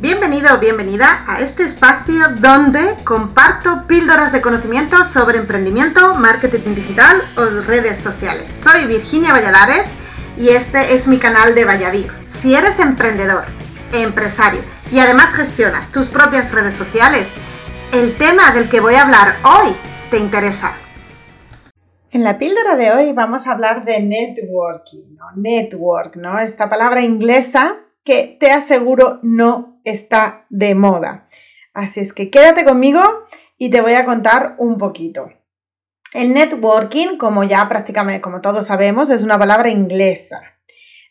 Bienvenido o bienvenida a este espacio donde comparto píldoras de conocimiento sobre emprendimiento, marketing digital o redes sociales. Soy Virginia Valladares y este es mi canal de Vallavir. Si eres emprendedor, empresario y además gestionas tus propias redes sociales, el tema del que voy a hablar hoy te interesa. En la píldora de hoy vamos a hablar de networking. Network, ¿no? Esta palabra inglesa que te aseguro no está de moda. Así es que quédate conmigo y te voy a contar un poquito. El networking, como ya prácticamente, como todos sabemos, es una palabra inglesa.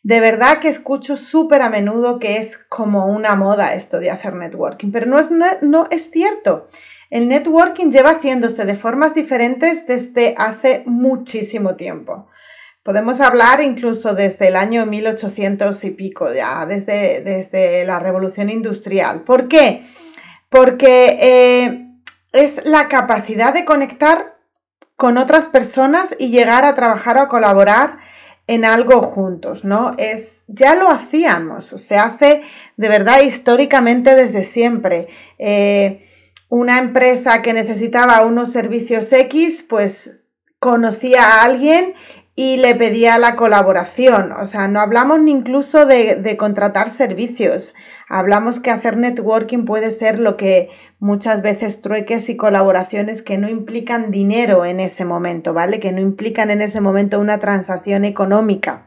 De verdad que escucho súper a menudo que es como una moda esto de hacer networking, pero no es, no es cierto. El networking lleva haciéndose de formas diferentes desde hace muchísimo tiempo. Podemos hablar incluso desde el año 1800 y pico, ya desde, desde la revolución industrial. ¿Por qué? Porque eh, es la capacidad de conectar con otras personas y llegar a trabajar o a colaborar en algo juntos, ¿no? Es, ya lo hacíamos, se hace de verdad históricamente desde siempre. Eh, una empresa que necesitaba unos servicios X, pues conocía a alguien y le pedía la colaboración. O sea, no hablamos ni incluso de, contratar servicios. Hablamos que hacer networking puede ser lo que muchas veces trueques y colaboraciones que no implican dinero en ese momento, ¿vale? Que no implican en ese momento una transacción económica.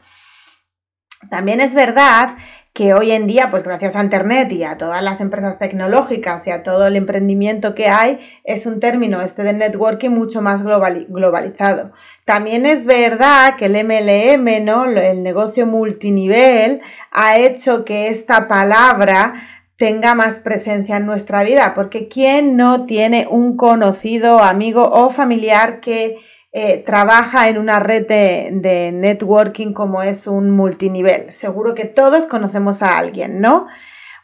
También es verdad que hoy en día, pues gracias a Internet y a todas las empresas tecnológicas y a todo el emprendimiento que hay, es un término este de networking mucho más globalizado. También es verdad que el MLM, ¿no? el negocio multinivel, ha hecho que esta palabra tenga más presencia en nuestra vida, porque ¿quién no tiene un conocido, amigo o familiar que eh, trabaja en una red de, networking como es un multinivel. Seguro que todos conocemos a alguien, ¿no?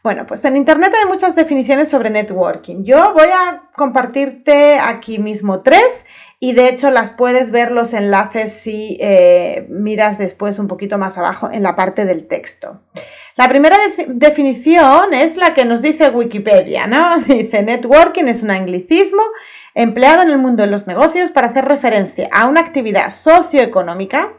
Bueno, pues en Internet hay muchas definiciones sobre networking. Yo voy a compartirte aquí mismo tres y de hecho las puedes ver los enlaces si eh, miras después un poquito más abajo en la parte del texto. La primera definición es la que nos dice Wikipedia, ¿no? Dice, networking es un anglicismo empleado en el mundo de los negocios para hacer referencia a una actividad socioeconómica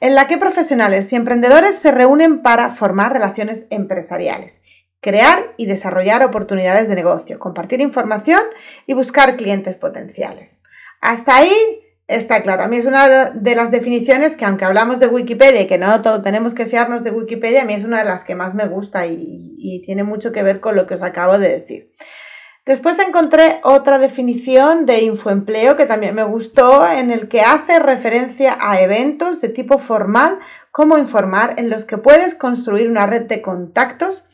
en la que profesionales y emprendedores se reúnen para formar relaciones empresariales, crear y desarrollar oportunidades de negocio, compartir información y buscar clientes potenciales. Hasta ahí está claro. A mí es una de las definiciones que aunque hablamos de Wikipedia y que no todo tenemos que fiarnos de Wikipedia, a mí es una de las que más me gusta y, tiene mucho que ver con lo que os acabo de decir. Después encontré otra definición de infoempleo que también me gustó, en el que hace referencia a eventos de tipo formal como informar en los que puedes construir una red de contactos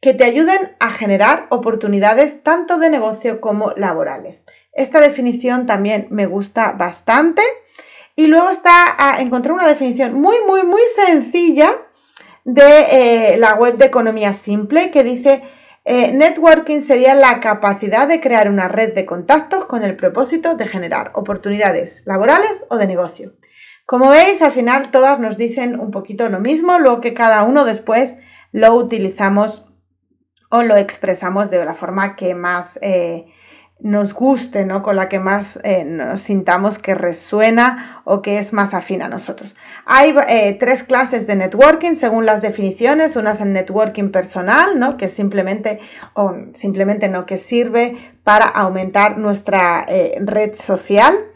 que te ayuden a generar oportunidades tanto de negocio como laborales. Esta definición también me gusta bastante. Y luego está, encontré una definición muy, muy, muy sencilla de eh, la web de Economía Simple que dice eh, networking sería la capacidad de crear una red de contactos con el propósito de generar oportunidades laborales o de negocio. Como veis, al final todas nos dicen un poquito lo mismo, lo que cada uno después lo utilizamos o lo expresamos de la forma que más eh, nos guste, ¿no? Con la que más eh, nos sintamos que resuena o que es más afín a nosotros. Hay eh, tres clases de networking según las definiciones. Una es el networking personal, ¿no? Que simplemente, o simplemente no, que sirve para aumentar nuestra eh, red social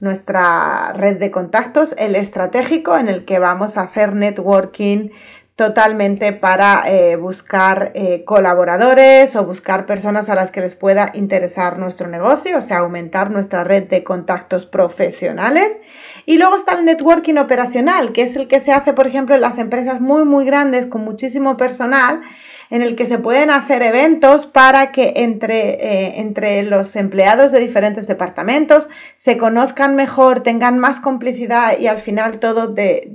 nuestra red de contactos, el estratégico en el que vamos a hacer networking totalmente para eh, buscar eh, colaboradores o buscar personas a las que les pueda interesar nuestro negocio, o sea, aumentar nuestra red de contactos profesionales. Y luego está el networking operacional, que es el que se hace, por ejemplo, en las empresas muy, muy grandes con muchísimo personal, en el que se pueden hacer eventos para que entre, eh, entre los empleados de diferentes departamentos se conozcan mejor, tengan más complicidad y al final todo de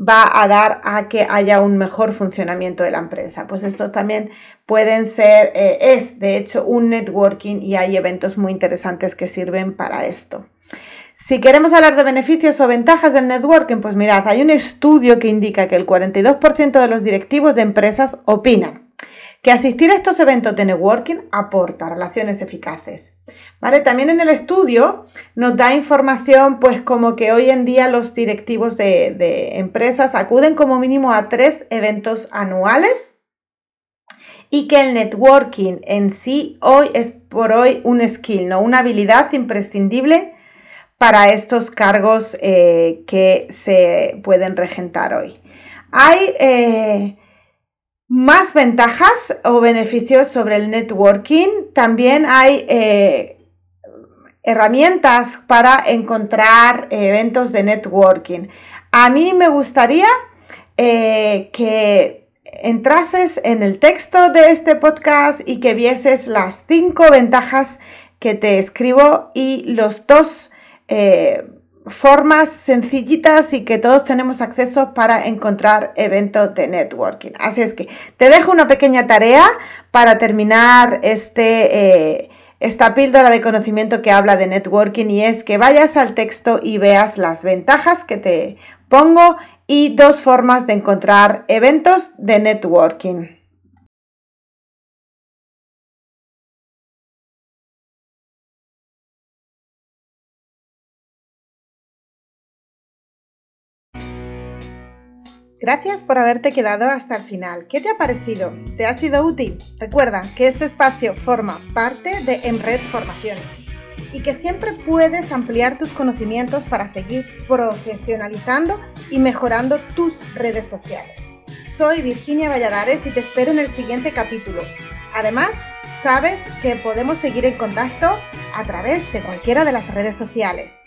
va a dar a que haya un mejor funcionamiento de la empresa. Pues estos también pueden ser, eh, es de hecho un networking y hay eventos muy interesantes que sirven para esto. Si queremos hablar de beneficios o ventajas del networking, pues mirad, hay un estudio que indica que el 42% de los directivos de empresas opinan que asistir a estos eventos de networking aporta relaciones eficaces. ¿Vale? También en el estudio nos da información, pues como que hoy en día los directivos de, empresas acuden como mínimo a tres eventos anuales y que el networking en sí hoy es por hoy un skill, ¿no? una habilidad imprescindible para estos cargos eh, que se pueden regentar hoy. Hay eh, más ventajas o beneficios sobre el networking. También hay eh, herramientas para encontrar eventos de networking. A mí me gustaría que entrases en el texto de este podcast y que vieses las cinco ventajas que te escribo y los dos eh, formas sencillitas y que todos tenemos acceso para encontrar eventos de networking. Así es que te dejo una pequeña tarea para terminar este, eh, esta píldora de conocimiento que habla de networking y es que vayas al texto y veas las ventajas que te pongo y dos formas de encontrar eventos de networking. Gracias por haberte quedado hasta el final. ¿Qué te ha parecido? ¿Te ha sido útil? Recuerda que este espacio forma parte de Emred Formaciones y que siempre puedes ampliar tus conocimientos para seguir profesionalizando y mejorando tus redes sociales. Soy Virginia Valladares y te espero en el siguiente capítulo. Además, sabes que podemos seguir en contacto a través de cualquiera de las redes sociales.